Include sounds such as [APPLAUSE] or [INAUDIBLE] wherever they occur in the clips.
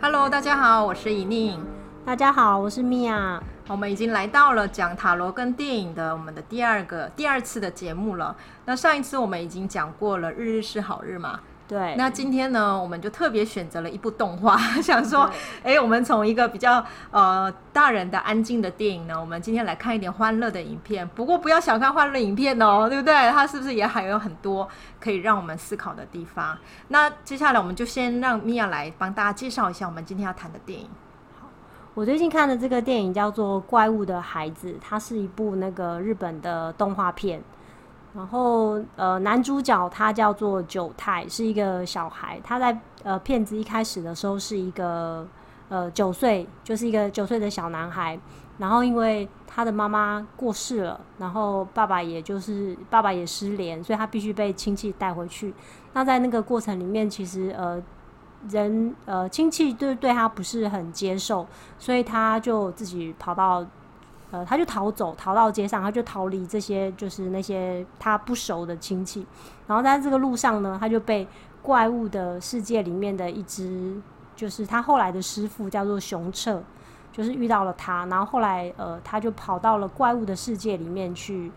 Hello，大家好，我是以宁。大家好，我是米娅。我们已经来到了讲塔罗跟电影的我们的第二个第二次的节目了。那上一次我们已经讲过了《日日是好日》嘛？对。那今天呢，我们就特别选择了一部动画，[LAUGHS] 想说，哎，我们从一个比较呃大人的安静的电影呢，我们今天来看一点欢乐的影片。不过不要小看欢乐影片哦，对不对？它是不是也还有很多可以让我们思考的地方？那接下来我们就先让米娅来帮大家介绍一下我们今天要谈的电影。我最近看的这个电影叫做《怪物的孩子》，它是一部那个日本的动画片。然后，呃，男主角他叫做九太，是一个小孩。他在呃片子一开始的时候是一个呃九岁，就是一个九岁的小男孩。然后因为他的妈妈过世了，然后爸爸也就是爸爸也失联，所以他必须被亲戚带回去。那在那个过程里面，其实呃。人呃，亲戚对对他不是很接受，所以他就自己跑到呃，他就逃走，逃到街上，他就逃离这些就是那些他不熟的亲戚。然后在这个路上呢，他就被怪物的世界里面的一只，就是他后来的师傅叫做熊彻，就是遇到了他。然后后来呃，他就跑到了怪物的世界里面去。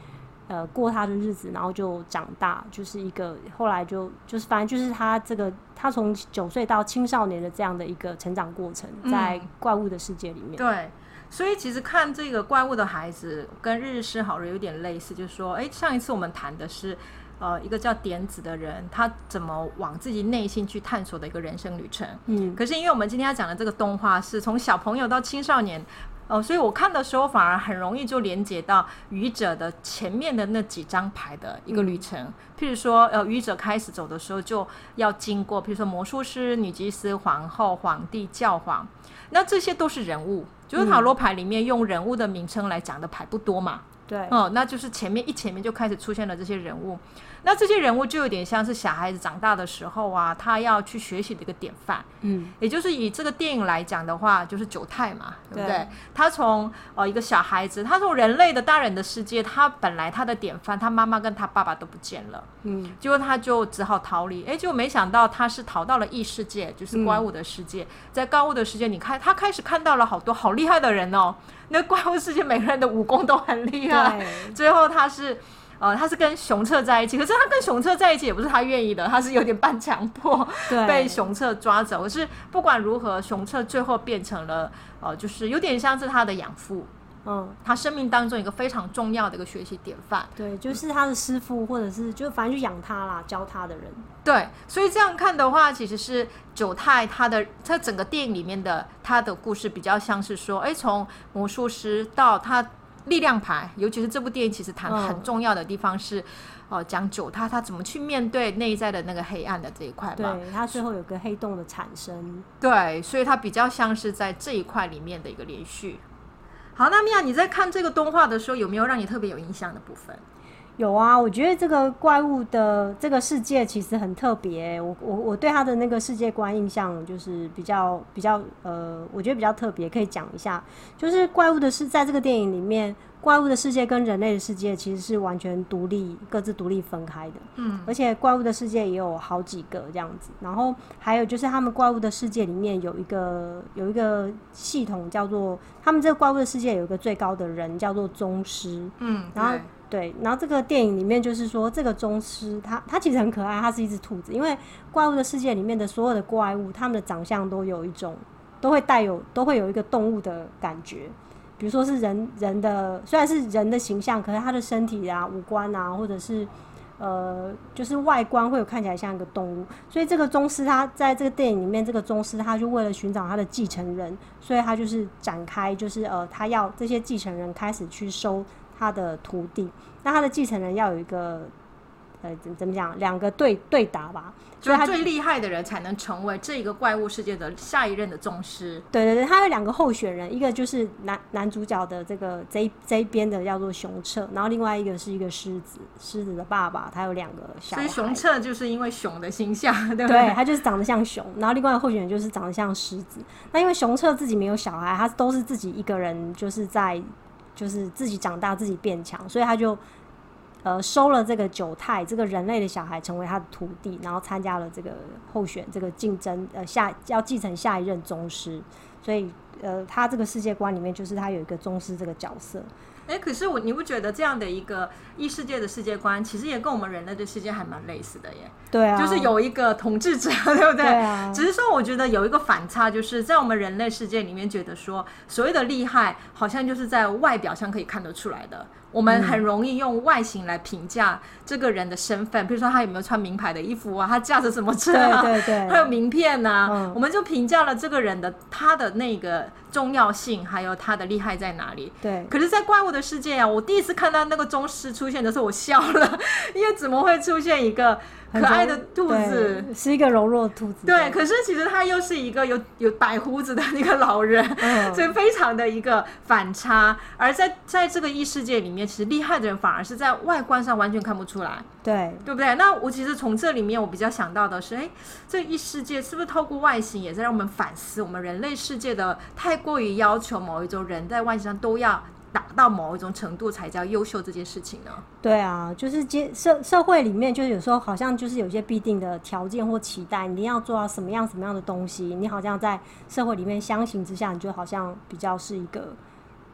呃，过他的日子，然后就长大，就是一个后来就就是反正就是他这个他从九岁到青少年的这样的一个成长过程，在怪物的世界里面。嗯、对，所以其实看这个怪物的孩子跟日日是好人有点类似，就是说，哎，上一次我们谈的是呃一个叫点子的人，他怎么往自己内心去探索的一个人生旅程。嗯，可是因为我们今天要讲的这个动画是从小朋友到青少年。哦，所以我看的时候反而很容易就连接到愚者的前面的那几张牌的一个旅程。嗯、譬如说，呃，愚者开始走的时候就要经过，譬如说魔术师、女祭司、皇后、皇帝、教皇，那这些都是人物。就是塔罗牌里面用人物的名称来讲的牌不多嘛。对，哦，那就是前面一前面就开始出现了这些人物。那这些人物就有点像是小孩子长大的时候啊，他要去学习的一个典范。嗯，也就是以这个电影来讲的话，就是九太嘛，对不对？对，他从呃一个小孩子，他从人类的大人的世界，他本来他的典范，他妈妈跟他爸爸都不见了。嗯，结果他就只好逃离。哎，结果没想到他是逃到了异世界，就是怪物的世界。嗯、在怪物的世界，你看他开始看到了好多好厉害的人哦。那怪物世界每个人的武功都很厉害。[LAUGHS] 最后他是。呃，他是跟熊彻在一起，可是他跟熊彻在一起也不是他愿意的，他是有点半强迫，被熊彻抓走。可是不管如何，熊彻最后变成了呃，就是有点像是他的养父，嗯，他生命当中一个非常重要的一个学习典范。对，就是他的师傅，或者是就反正就养他啦，教他的人。对，所以这样看的话，其实是九太他的他整个电影里面的他的故事比较像是说，哎，从魔术师到他。力量牌，尤其是这部电影，其实谈很重要的地方是，哦、呃，讲九太他怎么去面对内在的那个黑暗的这一块嘛。对，他最后有个黑洞的产生。对，所以它比较像是在这一块里面的一个连续。好，那米娅，你在看这个动画的时候，有没有让你特别有印象的部分？有啊，我觉得这个怪物的这个世界其实很特别。我我我对他的那个世界观印象就是比较比较呃，我觉得比较特别，可以讲一下。就是怪物的是，在这个电影里面，怪物的世界跟人类的世界其实是完全独立、各自独立分开的。嗯，而且怪物的世界也有好几个这样子。然后还有就是他们怪物的世界里面有一个有一个系统叫做，他们这个怪物的世界有一个最高的人叫做宗师。嗯，然后。对，然后这个电影里面就是说，这个宗师他他其实很可爱，他是一只兔子。因为怪物的世界里面的所有的怪物，他们的长相都有一种，都会带有，都会有一个动物的感觉。比如说是人人的，虽然是人的形象，可是他的身体啊、五官啊，或者是呃，就是外观会有看起来像一个动物。所以这个宗师他在这个电影里面，这个宗师他就为了寻找他的继承人，所以他就是展开，就是呃，他要这些继承人开始去收。他的徒弟，那他的继承人要有一个，呃怎怎么讲，两个对对打吧。所以他最厉害的人才能成为这个怪物世界的下一任的宗师。对对对，他有两个候选人，一个就是男男主角的这个这这一边的叫做熊彻，然后另外一个是一个狮子，狮子的爸爸，他有两个小孩。所以熊彻就是因为熊的形象，[LAUGHS] 对不对？对，他就是长得像熊，然后另外候选人就是长得像狮子。那因为熊彻自己没有小孩，他都是自己一个人，就是在就是自己长大，自己变强，所以他就。呃，收了这个九太这个人类的小孩成为他的徒弟，然后参加了这个候选这个竞争，呃，下要继承下一任宗师，所以呃，他这个世界观里面就是他有一个宗师这个角色。哎、欸，可是我你不觉得这样的一个异世界的世界观，其实也跟我们人类的世界还蛮类似的耶？对啊，就是有一个统治者，[LAUGHS] 对不对？对啊。只是说，我觉得有一个反差，就是在我们人类世界里面，觉得说所谓的厉害，好像就是在外表上可以看得出来的。我们很容易用外形来评价这个人的身份，比如说他有没有穿名牌的衣服啊，他驾着什么车啊，对对对，还有名片呐、啊嗯，我们就评价了这个人的他的那个重要性，还有他的厉害在哪里。对。可是，在怪物的世界啊，我第一次看到那个宗师出现的时候，我笑了，因为怎么会出现一个？可爱的兔子是一个柔弱的兔子，对。可是其实他又是一个有有白胡子的那个老人，嗯，所以非常的一个反差。而在在这个异世界里面，其实厉害的人反而是在外观上完全看不出来，对，对不对？那我其实从这里面我比较想到的是，哎，这异世界是不是透过外形也在让我们反思我们人类世界的太过于要求某一种人在外形上都要。达到某一种程度才叫优秀这件事情呢？对啊，就是接社社会里面，就是有时候好像就是有些必定的条件或期待，你一定要做到什么样什么样的东西，你好像在社会里面相形之下，你就好像比较是一个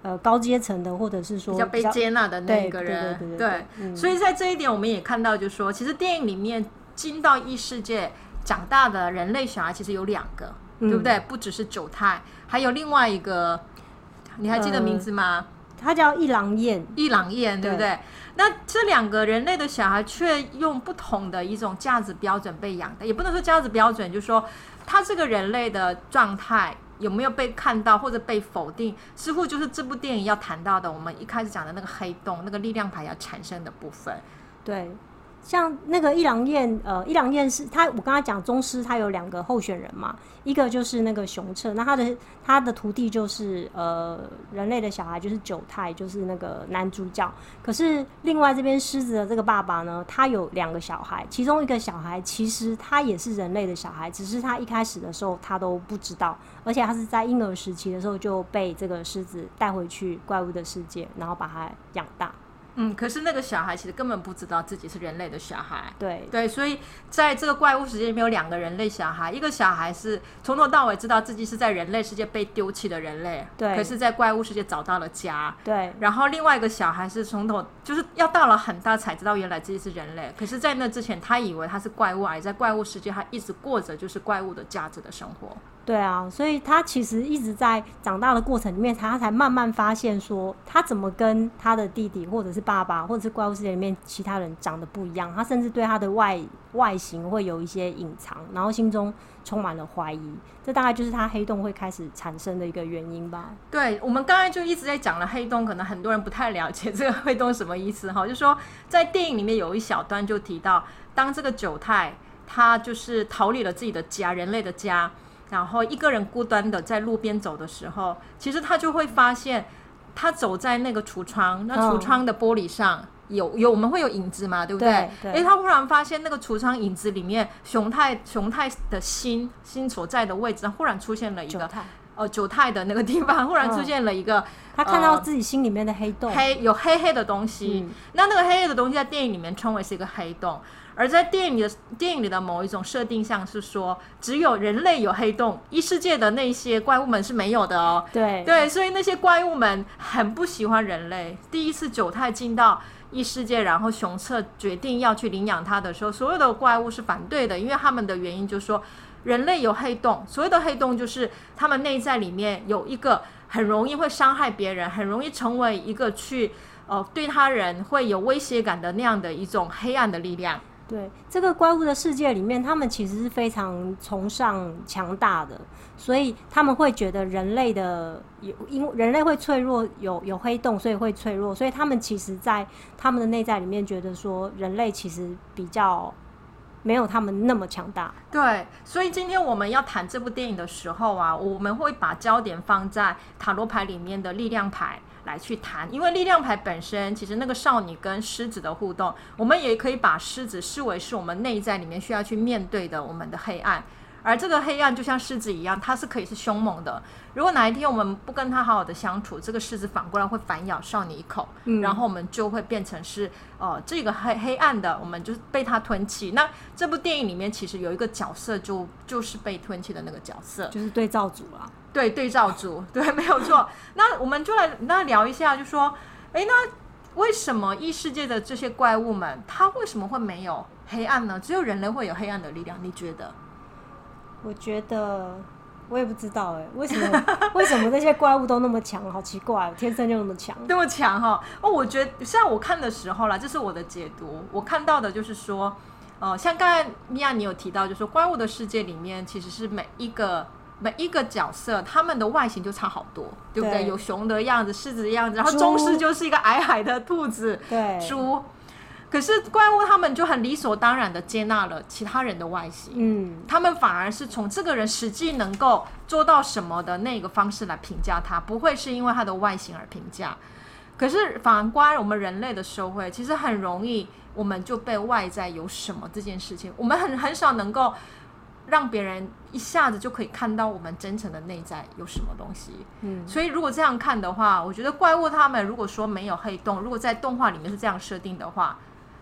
呃高阶层的，或者是说比较，被接纳的那个人。对所以在这一点，我们也看到，就是说，其实电影里面进到异世界长大的人类小孩，其实有两个，嗯，对不对？不只是九太，还有另外一个，你还记得名字吗？呃他叫一郎彦，一郎彦，对不对？那这两个人类的小孩却用不同的一种价值标准被养的，也不能说价值标准，就是说他这个人类的状态有没有被看到或者被否定，似乎就是这部电影要谈到的，我们一开始讲的那个黑洞，那个力量牌要产生的部分，对。像那个一郎彦，呃，一郎彦是他，我刚才讲宗师，他有两个候选人嘛，一个就是那个熊彻，那他的他的徒弟就是呃人类的小孩，就是九太，就是那个男主角。可是另外这边狮子的这个爸爸呢，他有两个小孩，其中一个小孩其实他也是人类的小孩，只是他一开始的时候他都不知道，而且他是在婴儿时期的时候就被这个狮子带回去怪物的世界，然后把他养大。嗯，可是那个小孩其实根本不知道自己是人类的小孩。对对，所以在这个怪物世界里面有两个人类小孩，一个小孩是从头到尾知道自己是在人类世界被丢弃的人类，对，可是在怪物世界找到了家。对，然后另外一个小孩是从头就是要到了很大才知道原来自己是人类，可是在那之前他以为他是怪物，而在怪物世界他一直过着就是怪物的价值的生活。对啊，所以他其实一直在长大的过程里面，他才慢慢发现说，他怎么跟他的弟弟，或者是爸爸，或者是怪物世界里面其他人长得不一样。他甚至对他的外外形会有一些隐藏，然后心中充满了怀疑。这大概就是他黑洞会开始产生的一个原因吧。对，我们刚才就一直在讲了黑洞，可能很多人不太了解这个黑洞什么意思哈。就说在电影里面有一小段就提到，当这个九太他就是逃离了自己的家，人类的家。然后一个人孤单的在路边走的时候，其实他就会发现，他走在那个橱窗，那橱窗的玻璃上有、哦、有我们会有影子嘛，对不对？对。哎，他忽然发现那个橱窗影子里面，熊太熊太的心心所在的位置，忽然出现了一个哦，九太的那个地方忽然出现了一个，哦、他看到自己心里面的黑洞，黑有黑黑的东西。嗯、那那个黑黑的东西在电影里面称为是一个黑洞。而在电影里的电影里的某一种设定上是说，只有人类有黑洞，异世界的那些怪物们是没有的哦。对对，所以那些怪物们很不喜欢人类。第一次九太进到异世界，然后熊彻决定要去领养他的时候，所有的怪物是反对的，因为他们的原因就是说，人类有黑洞，所谓的黑洞就是他们内在里面有一个很容易会伤害别人，很容易成为一个去哦对他人会有威胁感的那样的一种黑暗的力量。对，这个怪物的世界里面，他们其实是非常崇尚强大的，所以他们会觉得人类的有，因为人类会脆弱，有有黑洞，所以会脆弱，所以他们其实，在他们的内在里面，觉得说人类其实比较没有他们那么强大。对，所以今天我们要谈这部电影的时候啊，我们会把焦点放在塔罗牌里面的力量牌。来去谈，因为力量牌本身其实那个少女跟狮子的互动，我们也可以把狮子视为是我们内在里面需要去面对的我们的黑暗，而这个黑暗就像狮子一样，它是可以是凶猛的。如果哪一天我们不跟它好好的相处，这个狮子反过来会反咬少你一口，嗯、然后我们就会变成是呃这个黑黑暗的，我们就是被它吞弃。那这部电影里面其实有一个角色就就是被吞弃的那个角色，就是对照组啊。对，对照组，[LAUGHS] 对，没有错。那我们就来那聊一下，就说，哎，那为什么异世界的这些怪物们，它为什么会没有黑暗呢？只有人类会有黑暗的力量？你觉得？我觉得我也不知道哎，为什么？为什么那些怪物都那么强？好奇怪，天生就那么强，那么强哈？哦，我觉得像我看的时候啦，这是我的解读，我看到的就是说，呃，像刚才米娅你有提到，就是说怪物的世界里面其实是每一个。每一个角色，他们的外形就差好多，对不对？对，有熊的样子，狮子的样子，然后中式就是一个矮矮的兔子，对，猪。可是怪物他们就很理所当然的接纳了其他人的外形，嗯，他们反而是从这个人实际能够做到什么的那个方式来评价他，不会是因为他的外形而评价。可是反观我们人类的社会，其实很容易我们就被外在有什么这件事情，我们很很少能够。让别人一下子就可以看到我们真诚的内在有什么东西。嗯，所以如果这样看的话，我觉得怪物他们如果说没有黑洞，如果在动画里面是这样设定的话，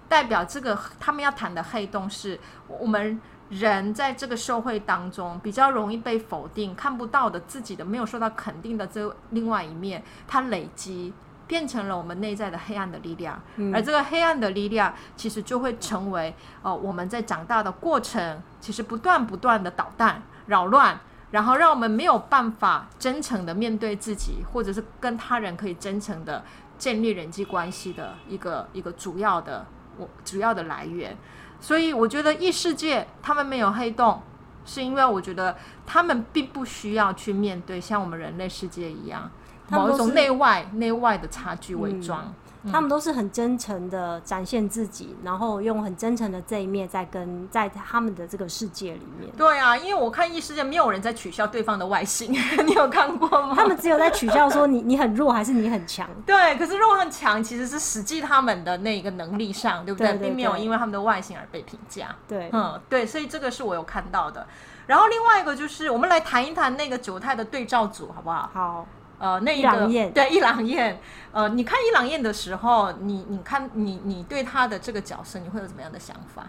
代表这个他们要谈的黑洞是我们人在这个社会当中比较容易被否定、看不到的自己的没有受到肯定的这另外一面，它累积。变成了我们内在的黑暗的力量，嗯、而这个黑暗的力量其实就会成为呃我们在长大的过程，其实不断不断的捣蛋扰乱，然后让我们没有办法真诚的面对自己，或者是跟他人可以真诚的建立人际关系的一个一个主要的我主要的来源。所以我觉得异世界他们没有黑洞，是因为我觉得他们并不需要去面对像我们人类世界一样。某一种内外内外的差距伪装，嗯嗯、他们都是很真诚的展现自己，然后用很真诚的这一面在跟在他们的这个世界里面。对啊，因为我看异世界没有人在取笑对方的外形，[LAUGHS] 你有看过吗？他们只有在取笑说你你很弱还是你很强？[LAUGHS] 对，可是弱和强其实是实际他们的那个能力上，对不对？对对对，并没有因为他们的外形而被评价。对，嗯，对，所以这个是我有看到的。然后另外一个就是，我们来谈一谈那个九太的对照组，好不好？好。呃，那一个对一郎燕，呃，你看一郎燕的时候，你你看你你对他的这个角色，你会有怎么样的想法？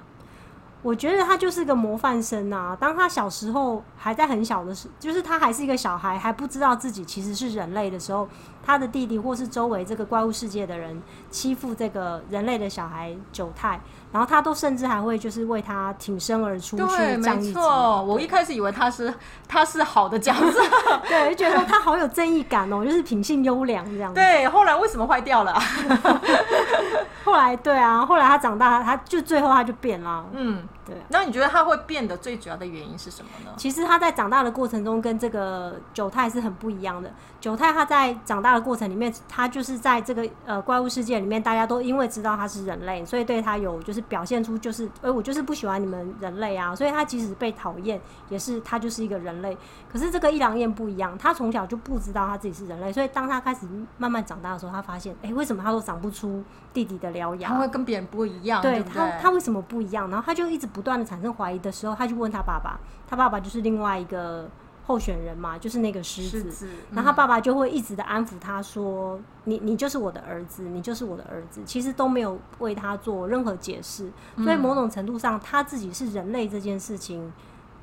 我觉得他就是个模范生啊！当他小时候还在很小的时候，就是他还是一个小孩，还不知道自己其实是人类的时候，他的弟弟或是周围这个怪物世界的人欺负这个人类的小孩九太。然后他都甚至还会就是为他挺身而出去，对，没错。我一开始以为他是他是好的角色，[LAUGHS] 对，就觉得他好有正义感哦，就是品性优良这样子。对，后来为什么坏掉了？[LAUGHS] 后来对啊，后来他长大，他就最后他就变了。嗯，对。那你觉得他会变的最主要的原因是什么呢？其实他在长大的过程中跟这个九太是很不一样的。九太他在长大的过程里面，他就是在这个呃怪物世界里面，大家都因为知道他是人类，所以对他有就是。表现出就是，哎、欸，我就是不喜欢你们人类啊，所以他即使被讨厌，也是他就是一个人类。可是这个一郎彦不一样，他从小就不知道他自己是人类，所以当他开始慢慢长大的时候，他发现，哎、欸，为什么他都长不出弟弟的獠牙？他会跟别人不一样，对他，他为什么不一样？然后他就一直不断的产生怀疑的时候，他就问他爸爸，他爸爸就是另外一个。候选人嘛，就是那个狮子，子嗯、然后他爸爸就会一直的安抚他说：“你你就是我的儿子，你就是我的儿子。”其实都没有为他做任何解释，嗯、所以某种程度上，他自己是人类这件事情，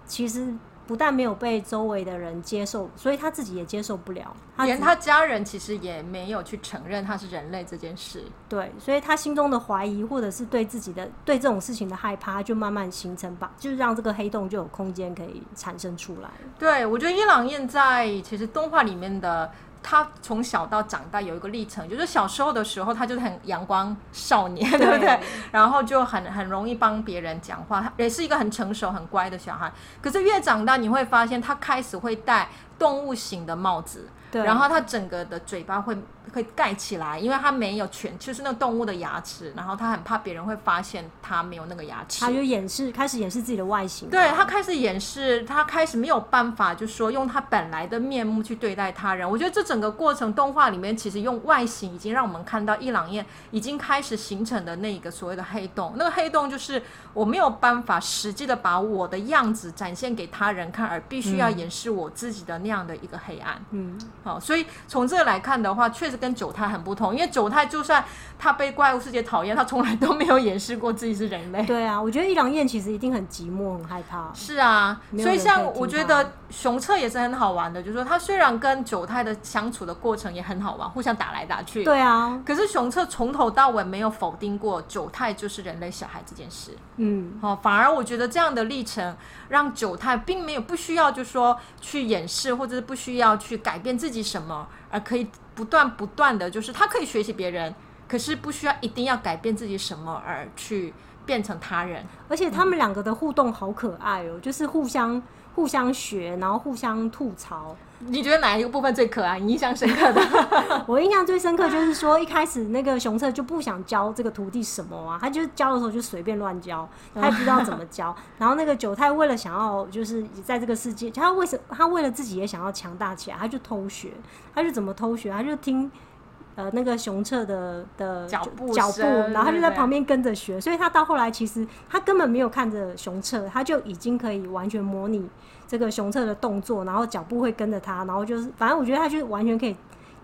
其实。不但没有被周围的人接受，所以他自己也接受不了。他连他家人其实也没有去承认他是人类这件事。对，所以他心中的怀疑，或者是对自己的对这种事情的害怕，就慢慢形成吧，就是让这个黑洞就有空间可以产生出来。对，我觉得伊朗燕在其实动画里面的他从小到长大有一个历程，就是小时候的时候，他就是很阳光少年，对不对？然后就很很容易帮别人讲话，他也是一个很成熟、很乖的小孩。可是越长大，你会发现他开始会戴动物型的帽子。对，然后他整个的嘴巴会会盖起来，因为它没有全，就是那个动物的牙齿，然后它很怕别人会发现它没有那个牙齿，它就掩饰，开始掩饰自己的外形。对，它开始掩饰，它开始没有办法，就是说用它本来的面目去对待他人。我觉得这整个过程动画里面，其实用外形已经让我们看到伊朗燕已经开始形成的那个所谓的黑洞。那个黑洞就是我没有办法实际的把我的样子展现给他人看，而必须要掩饰我自己的那样的一个黑暗。嗯。好，所以从这个来看的话，确实跟九太很不同。因为九太就算他被怪物世界讨厌，他从来都没有掩饰过自己是人类。对啊，我觉得一朗彦其实一定很寂寞、很害怕。是啊，所以像我觉得熊彻也是很好玩的，就是说他虽然跟九太的相处的过程也很好玩，互相打来打去。对啊，可是熊彻从头到尾没有否定过九太就是人类小孩这件事。嗯，好，反而我觉得这样的历程让九太并没有不需要就说去掩饰，或者是不需要去改变自己。什么，而可以不断不断的就是他可以学习别人，可是不需要一定要改变自己什么而去变成他人。而且他们两个的互动好可爱哦，就是互相互相学，然后互相吐槽。你觉得哪一个部分最可爱？你印象深刻的？[LAUGHS] 我印象最深刻就是说，一开始那个熊彻就不想教这个徒弟什么啊，他就教的时候就随便乱教，他也不知道怎么教。[LAUGHS] 然后那个九太为了想要就是在这个世界，他为什他为了自己也想要强大起来，他就偷学，他就怎么偷学？他就听呃那个熊彻的的脚步脚步，然后他就在旁边跟着学。所以他到后来其实他根本没有看着熊彻，他就已经可以完全模拟。这个熊彻的动作，然后脚步会跟着他，然后就是，反正我觉得他就完全可以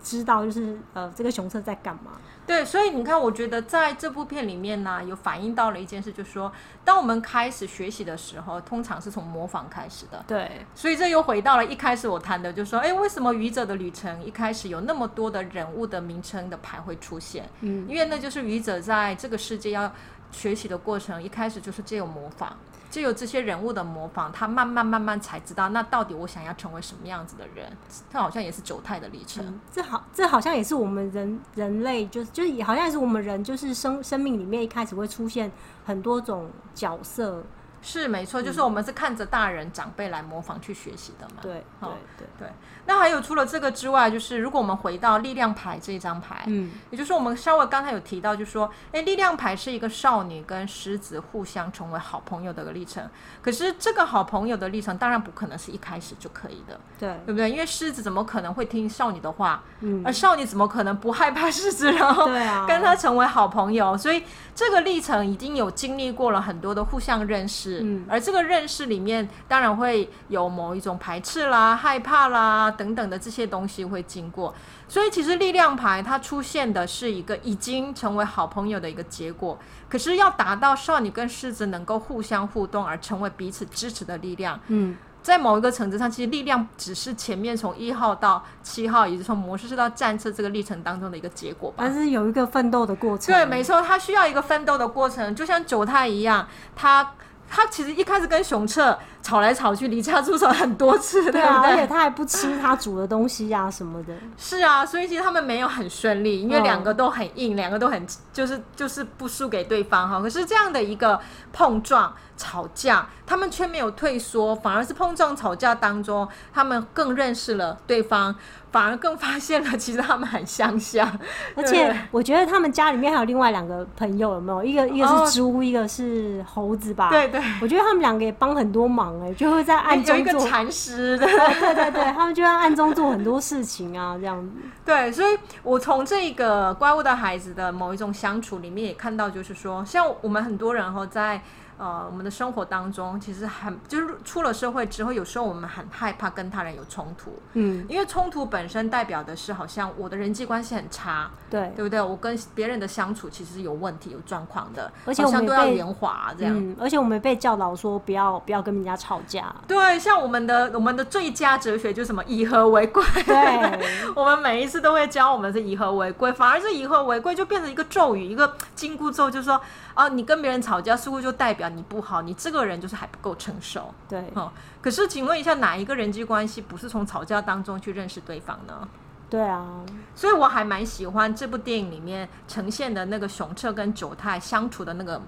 知道，就是呃，这个熊彻在干嘛。对，所以你看，我觉得在这部片里面呢，有反映到了一件事，就是说，当我们开始学习的时候，通常是从模仿开始的。对，所以这又回到了一开始我谈的，就是说，哎，为什么《愚者的旅程》一开始有那么多的人物的名称的牌会出现？嗯，因为那就是愚者在这个世界要学习的过程，一开始就是借由模仿。就有这些人物的模仿，他慢慢慢慢才知道，那到底我想要成为什么样子的人？他好像也是九太的历程。这好，这好像也是我们人人类，就是就是也好像也是我们人，就是生生命里面一开始会出现很多种角色。是没错，就是我们是看着大人长辈来模仿去学习的嘛。对对对对。那还有除了这个之外，就是如果我们回到力量牌这一张牌，嗯，也就是我们稍微刚才有提到，就是说，哎，力量牌是一个少女跟狮子互相成为好朋友的一个历程。可是这个好朋友的历程当然不可能是一开始就可以的，对，对不对？因为狮子怎么可能会听少女的话？嗯，而少女怎么可能不害怕狮子，然后跟他成为好朋友？所以这个历程已经有经历过了很多的互相认识。嗯，而这个认识里面，当然会有某一种排斥啦、害怕啦等等的这些东西会经过。所以其实力量牌它出现的是一个已经成为好朋友的一个结果。可是要达到少女跟狮子能够互相互动而成为彼此支持的力量，嗯。在某一个层次上，其实力量只是前面从一号到七号，也就是从魔术师到战车这个历程当中的一个结果吧。但是有一个奋斗的过程。对，没错，他需要一个奋斗的过程，就像九太一样，他。他其实一开始跟熊彻吵来吵去，离家出走很多次，对啊，对对，而且他还不吃他煮的东西呀、啊、什么的。是啊，所以其实他们没有很顺利，因为两个都很硬，两、哦、个都很就是就是不输给对方哈。可是这样的一个碰撞吵架，他们却没有退缩，反而是碰撞吵架当中，他们更认识了对方。反而更发现了，其实他们很相像，[LAUGHS] 而且我觉得他们家里面还有另外两个朋友，有没有？一个一个是猪，一个是猴子吧？对对，我觉得他们两个也帮很多忙哎，就会在暗中做。有一个禅师，[LAUGHS] 对对对对，他们就在暗中做很多事情啊，这样子。[LAUGHS] 对，所以我从这个怪物的孩子的某一种相处里面也看到，就是说，像我们很多人哈在。呃，我们的生活当中，其实很就是出了社会之后，有时候我们很害怕跟他人有冲突，嗯，因为冲突本身代表的是好像我的人际关系很差，对，对不对？我跟别人的相处其实是有问题、有状况的，而且我们都要圆滑这样、嗯，而且我们被教导说不要不要跟人家吵架，对，像我们的我们的最佳哲学就是什么以和为贵，对，[LAUGHS] 我们每一次都会教我们是以和为贵，反而是以和为贵就变成一个咒语，一个金箍咒，就是说。哦，你跟别人吵架似乎就代表你不好，你这个人就是还不够成熟。对，哦，可是请问一下，哪一个人际关系不是从吵架当中去认识对方呢？对啊，所以我还蛮喜欢这部电影里面呈现的那个熊彻跟九太相处的那个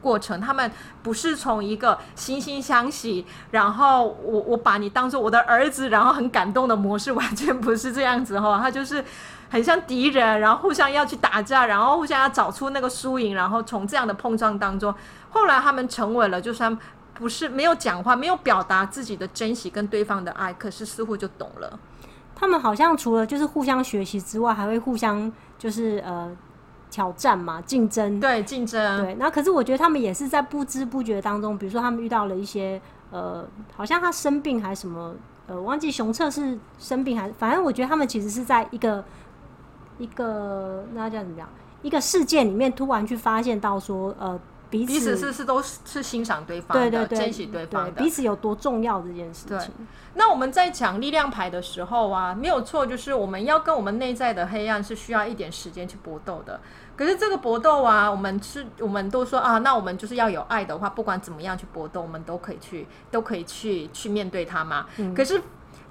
过程。他们不是从一个惺惺相惜，然后我我把你当做我的儿子，然后很感动的模式，[LAUGHS] 完全不是这样子哈。他就是很像敌人，然后互相要去打架，然后互相要找出那个输赢，然后从这样的碰撞当中，后来他们成为了，就算不是没有讲话，没有表达自己的珍惜跟对方的爱，可是似乎就懂了。他们好像除了就是互相学习之外，还会互相就是呃挑战嘛，竞争。对，竞争。对，那可是我觉得他们也是在不知不觉当中，比如说他们遇到了一些呃，好像他生病还是什么，呃，忘记熊彻是生病还是，反正我觉得他们其实是在一个一个那叫怎么讲，一个事件里面突然去发现到说呃。彼此，彼此是是都是欣赏对方的，对对对，珍惜对方的，彼此有多重要这件事情。那我们在讲力量牌的时候啊，没有错，就是我们要跟我们内在的黑暗是需要一点时间去搏斗的。可是这个搏斗啊，我们是我们都说啊，那我们就是要有爱的话，不管怎么样去搏斗，我们都可以去，都可以去去面对它嘛。嗯。可是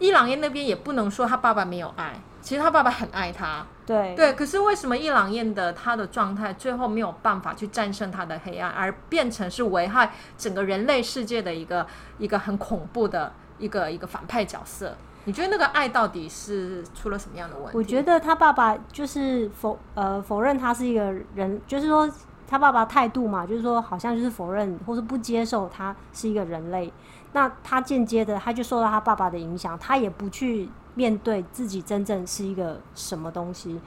伊朗燕那边也不能说他爸爸没有爱。其实他爸爸很爱他，对对。可是为什么伊朗燕的他的状态最后没有办法去战胜他的黑暗，而变成是危害整个人类世界的一个一个很恐怖的一个一个反派角色？你觉得那个爱到底是出了什么样的问题？我觉得他爸爸就是否呃否认他是一个人，就是说他爸爸态度嘛，就是说好像就是否认或是不接受他是一个人类。那他间接的他就受到他爸爸的影响，他也不去。面对自己真正是一个什么东西，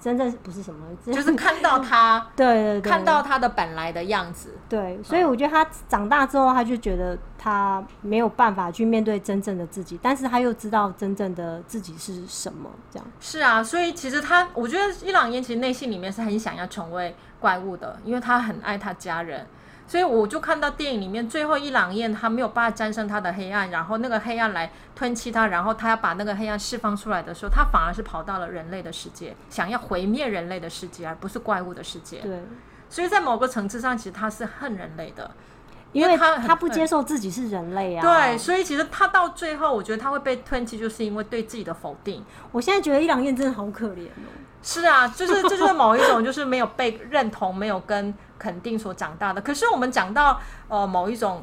真正不是什么，[LAUGHS] 就是看到他，对对对，看到他的本来的样子，对，所以我觉得他长大之后，他就觉得他没有办法去面对真正的自己，但是他又知道真正的自己是什么，这样。是啊，所以其实他，我觉得伊朗烟其实内心里面是很想要成为怪物的，因为他很爱他家人。所以我就看到电影里面最后一朗燕他没有办法战胜他的黑暗，然后那个黑暗来吞噬他，然后他要把那个黑暗释放出来的时候，他反而是跑到了人类的世界，想要毁灭人类的世界，而不是怪物的世界。对，所以在某个层次上，其实他是恨人类的，因为他他不接受自己是人类啊。对，所以其实他到最后，我觉得他会被吞噬，就是因为对自己的否定。我现在觉得伊朗燕真的好可怜哦。是啊，就是这 [LAUGHS] 就是某一种就是没有被认同、没有跟肯定所长大的。可是我们讲到呃某一种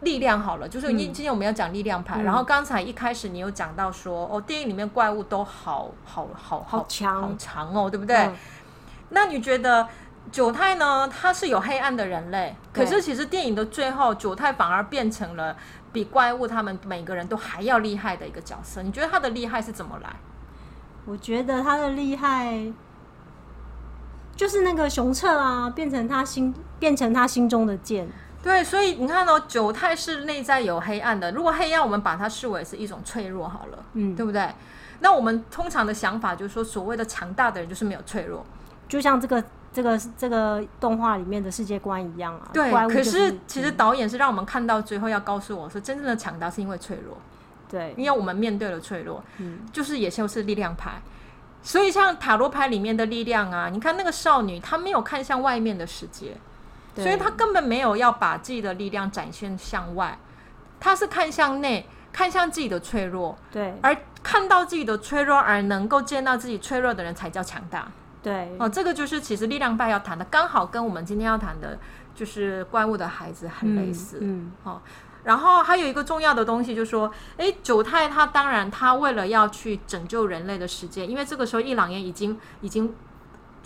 力量好了，就是今今天我们要讲力量牌。嗯、然后刚才一开始你有讲到说哦，电影里面怪物都好好好好强好强哦，对不对？嗯、那你觉得九太呢？他是有黑暗的人类，可是其实电影的最后，九太反而变成了比怪物他们每个人都还要厉害的一个角色。你觉得他的厉害是怎么来？我觉得他的厉害，就是那个熊彻啊，变成他心，变成他心中的剑。对，所以你看哦，九太是内在有黑暗的。如果黑暗，我们把它视为是一种脆弱好了，嗯，对不对？那我们通常的想法就是说，所谓的强大的人就是没有脆弱，就像这个这个这个动画里面的世界观一样啊。对，可是其实导演是让我们看到最后，要告诉我说，真正的强大是因为脆弱。对，因为我们面对了脆弱，嗯，就是也就是力量牌，所以像塔罗牌里面的力量啊，你看那个少女，她没有看向外面的世界，所以她根本没有要把自己的力量展现向外，她是看向内，看向自己的脆弱，对，而看到自己的脆弱而能够见到自己脆弱的人才叫强大，对，哦，这个就是其实力量派要谈的，刚好跟我们今天要谈的就是怪物的孩子很类似，嗯，嗯哦。然后还有一个重要的东西，就是说，诶，九太他当然他为了要去拯救人类的世界，因为这个时候伊朗燕已经已经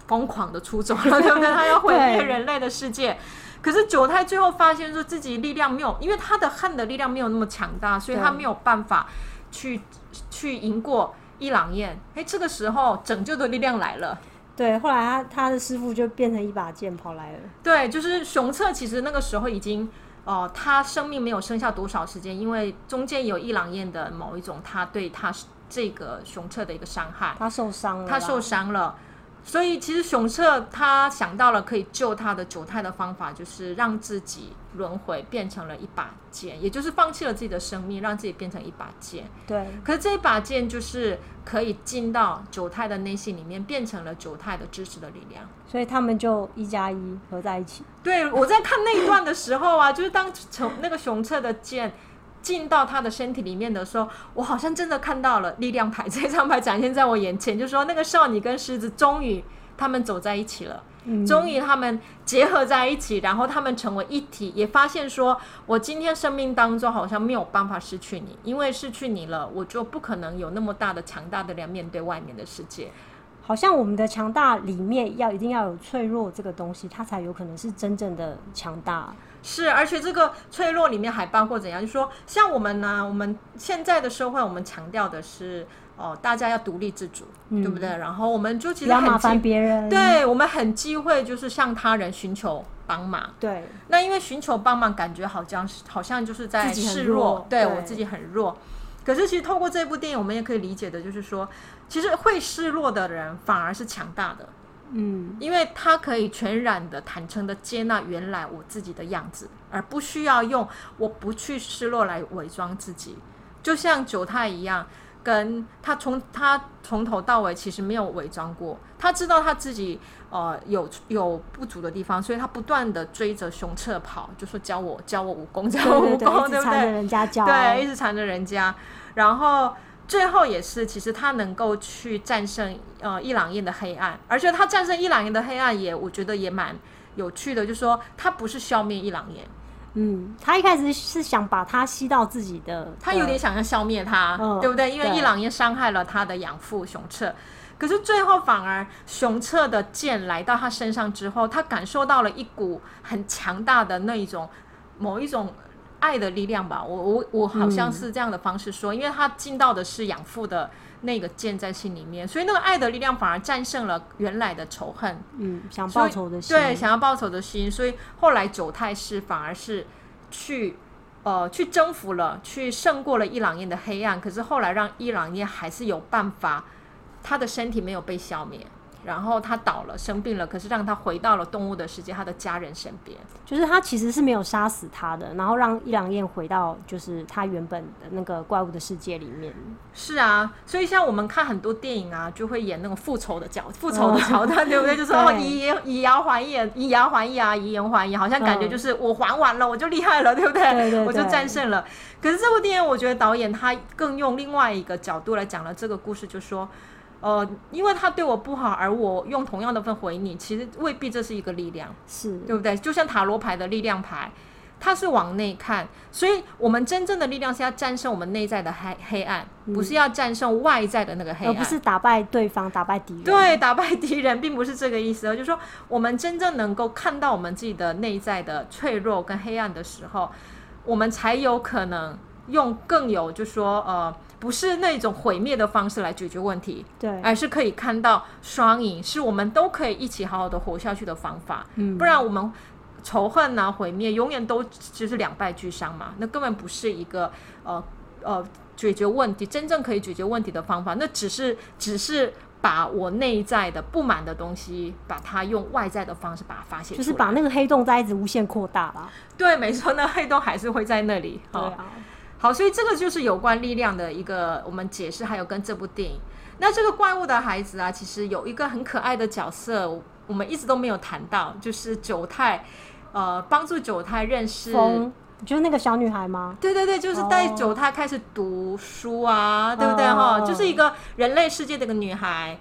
疯狂的出走了，对不对？他要毁灭人类的世界。可是九太最后发现说自己力量没有，因为他的恨的力量没有那么强大，所以他没有办法去去赢过伊朗燕。诶，这个时候拯救的力量来了。对，后来他他的师傅就变成一把剑跑来了。对，就是熊策，其实那个时候已经。哦、呃，他生命没有剩下多少时间，因为中间有伊朗彦的某一种，他对他这个熊策的一个伤害，他受伤了，他受伤了。所以其实熊彻他想到了可以救他的九太的方法，就是让自己轮回变成了一把剑，也就是放弃了自己的生命，让自己变成一把剑。对。可是这一把剑就是可以进到九太的内心里面，变成了九太的知识的力量。所以他们就一加一合在一起。对，我在看那一段的时候啊，就是当从那个熊彻的剑进到他的身体里面的时候，我好像真的看到了力量牌这张牌展现在我眼前，就是说那个少女跟狮子终于他们走在一起了。终于，他们结合在一起，然后他们成为一体，也发现说，我今天生命当中好像没有办法失去你，因为失去你了，我就不可能有那么大的强大的量面对外面的世界。好像我们的强大里面要一定要有脆弱这个东西，它才有可能是真正的强大。是，而且这个脆弱里面还包括怎样？就是说，像我们呢，我们现在的社会，我们强调的是。哦，大家要独立自主，嗯，对不对？然后我们就其实很烦别人，对，我们很忌讳就是向他人寻求帮忙。对，那因为寻求帮忙，感觉好像好像就是在示弱，对我自己很弱。可是其实透过这部电影，我们也可以理解的，就是说，其实会示弱的人反而是强大的。嗯，因为他可以全然的、坦诚的接纳原来我自己的样子，而不需要用我不去失落来伪装自己，就像九太一样。跟他从他从头到尾其实没有伪装过，他知道他自己呃有有不足的地方，所以他不断的追着熊彻跑，就说教我教我武功，教我武功，对不对？缠着人家教，对，一直缠着人家，然后最后也是，其实他能够去战胜呃伊朗彦的黑暗，而且他战胜伊朗彦的黑暗也我觉得也蛮有趣的，就是说他不是消灭伊朗彦。嗯，他一开始是想把他吸到自己的，他有点想要消灭他，嗯，对不对？因为伊朗也伤害了他的养父熊彻，可是最后反而熊彻的剑来到他身上之后，他感受到了一股很强大的那一种某一种爱的力量吧。我我我好像是这样的方式说，嗯，因为他进到的是养父的那个剑在心里面，所以那个爱的力量反而战胜了原来的仇恨。嗯，想报仇的心，对，想要报仇的心。所以后来九太师反而是去呃去征服了，去胜过了伊朗彦的黑暗。可是后来让伊朗彦还是有办法，他的身体没有被消灭。然后他倒了，生病了，可是让他回到了动物的世界，他的家人身边。就是他其实是没有杀死他的，然后让一朗燕回到就是他原本的那个怪物的世界里面。是啊，所以像我们看很多电影啊，就会演那种复仇的角，[LAUGHS] 复仇的桥段，对不对？[LAUGHS] 就是哦以以牙还眼，以牙还牙，以眼还眼，好像感觉就是我还完了，我就厉害了，对不对？对对对，我就战胜了。可是这部电影，我觉得导演他更用另外一个角度来讲了这个故事，就说。呃，因为他对我不好，而我用同样的份回你，其实未必这是一个力量，是对不对？就像塔罗牌的力量牌，它是往内看，所以我们真正的力量是要战胜我们内在的黑黑暗，嗯，不是要战胜外在的那个黑暗，而不是打败对方，打败敌人。对，打败敌人并不是这个意思，就是说我们真正能够看到我们自己的内在的脆弱跟黑暗的时候，我们才有可能用更有，就说呃。不是那种毁灭的方式来解决问题，对，而是可以看到双赢，是我们都可以一起好好的活下去的方法。嗯，不然我们仇恨啊、毁灭，永远都就是两败俱伤嘛。那根本不是一个呃呃解决问题真正可以解决问题的方法。那只是只是把我内在的不满的东西，把它用外在的方式把它发泄，就是把那个黑洞在一直无限扩大吧。对，没错，那黑洞还是会在那里。对啊。好，所以这个就是有关力量的一个我们解释，还有跟这部电影。那这个怪物的孩子啊，其实有一个很可爱的角色，我们一直都没有谈到，就是九太，呃，帮助九太认识，就是那个小女孩吗？对对对，就是带九太开始读书啊，oh. 对不对哈？就是一个人类世界的一个女孩。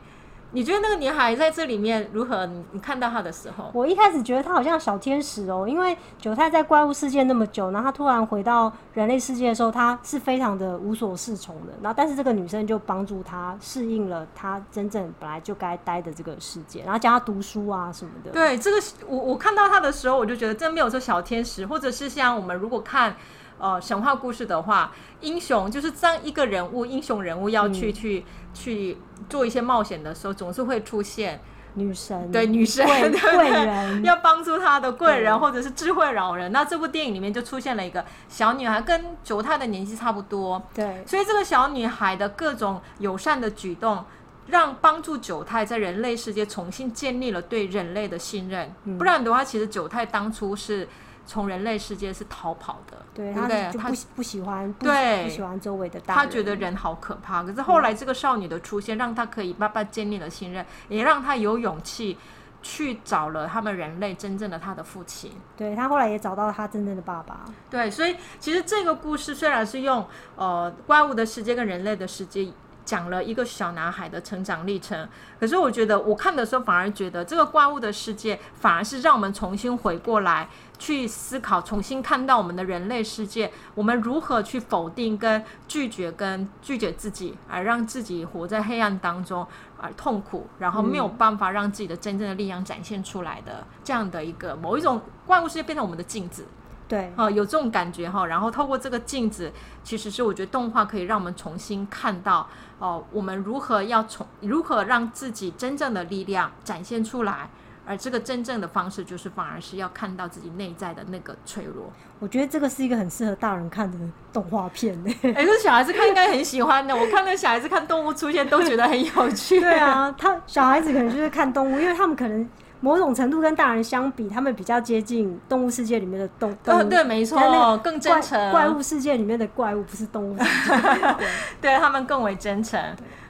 你觉得那个女孩在这里面如何？你你看到她的时候，我一开始觉得她好像小天使哦，因为九太在怪物世界那么久，然后她突然回到人类世界的时候，她是非常的无所适从的。然后，但是这个女生就帮助她适应了她真正本来就该待的这个世界，然后教她读书啊什么的。对，这个我我看到她的时候，我就觉得真没有说小天使，或者是像我们如果看。呃，神话故事的话，英雄就是这样一个人物，英雄人物要去、嗯、去去做一些冒险的时候，总是会出现女神，对女神贵人 [LAUGHS] 要帮助他的贵人或者是智慧老人。那这部电影里面就出现了一个小女孩，跟九太的年纪差不多，对，所以这个小女孩的各种友善的举动，让帮助九太在人类世界重新建立了对人类的信任。嗯、不然的话，其实九太当初是。从人类世界是逃跑的，对，对不对？他不不喜欢，对，不喜欢周围的大人，他觉得人好可怕。可是后来这个少女的出现，让他可以慢慢建立了信任，也让他有勇气去找了他们人类真正的他的父亲。对，他后来也找到了他真正的爸爸。对，所以其实这个故事虽然是用呃怪物的世界跟人类的世界。讲了一个小男孩的成长历程，可是我觉得我看的时候反而觉得这个怪物的世界反而是让我们重新回过来去思考，重新看到我们的人类世界，我们如何去否定跟拒绝跟拒绝自己，而让自己活在黑暗当中而痛苦，然后没有办法让自己的真正的力量展现出来的这样的一个某一种怪物世界变成我们的镜子。对，哦，有这种感觉哈，然后透过这个镜子，其实是我觉得动画可以让我们重新看到哦，我们如何要从如何让自己真正的力量展现出来，而这个真正的方式就是反而是要看到自己内在的那个脆弱。我觉得这个是一个很适合大人看的动画片呢。哎，这小孩子看应该很喜欢的。我看那小孩子看动物出现都觉得很有趣。对啊，他小孩子可能就是看动物，因为他们可能。某种程度跟大人相比，他们比较接近动物世界里面的动动物。对，对，没错，更真诚。怪物世界里面的怪物不是动物世界，[LAUGHS] 对，对他们更为真诚。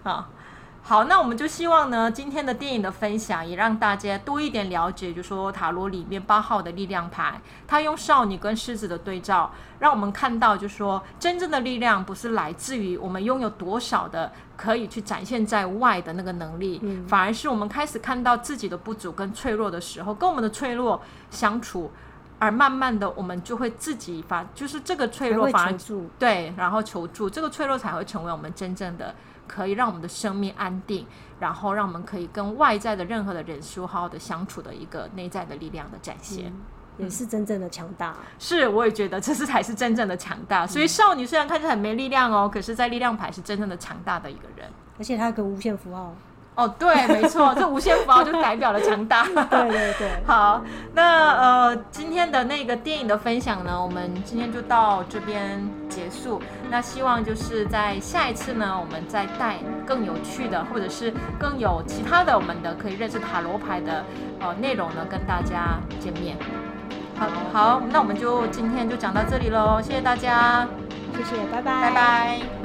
啊。好，那我们就希望呢，今天的电影的分享也让大家多一点了解，就说塔罗里面八号的力量牌，它用少女跟狮子的对照，让我们看到，就是说真正的力量不是来自于我们拥有多少的可以去展现在外的那个能力，嗯，反而是我们开始看到自己的不足跟脆弱的时候，跟我们的脆弱相处，而慢慢的我们就会自己发，就是这个脆弱反而对，然后求助，这个脆弱才会成为我们真正的。可以让我们的生命安定，然后让我们可以跟外在的任何的人事物好好的相处的一个内在的力量的展现，嗯、也是真正的强大。嗯、是，我也觉得这是才是真正的强大。所以少女虽然看起来很没力量哦，可是在力量牌是真正的强大的一个人，而且她有个无限符号。哦，对，没错，这无限符号就代表了强大。对 [LAUGHS] 对对，[LAUGHS] 好，那呃，今天的那个电影的分享呢，我们今天就到这边结束。那希望就是在下一次呢，我们再带更有趣的，或者是更有其他的我们的可以认识塔罗牌的呃内容呢，跟大家见面。好，好，那我们就今天就讲到这里喽，谢谢大家，谢谢，拜拜，拜拜。